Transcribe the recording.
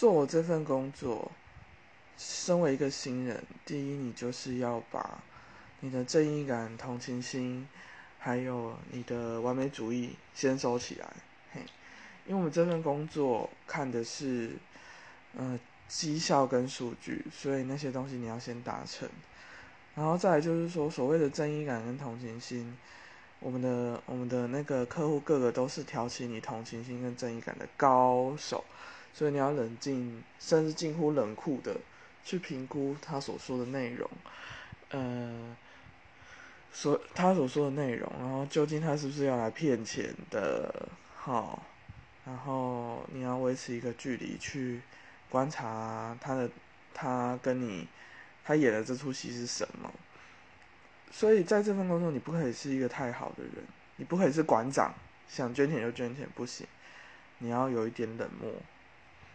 做我这份工作，身为一个新人，第一，你就是要把你的正义感、同情心，还有你的完美主义先收起来，嘿，因为我们这份工作看的是，呃，绩效跟数据，所以那些东西你要先达成，然后再来就是说，所谓的正义感跟同情心。我们的我们的那个客户个个都是挑起你同情心跟正义感的高手，所以你要冷静，甚至近乎冷酷的去评估他所说的内容，呃，所他所说的内容，然后究竟他是不是要来骗钱的？好，然后你要维持一个距离去观察他的，他跟你他演的这出戏是什么？所以在这份工作，你不可以是一个太好的人，你不可以是馆长，想捐钱就捐钱，不行。你要有一点冷漠，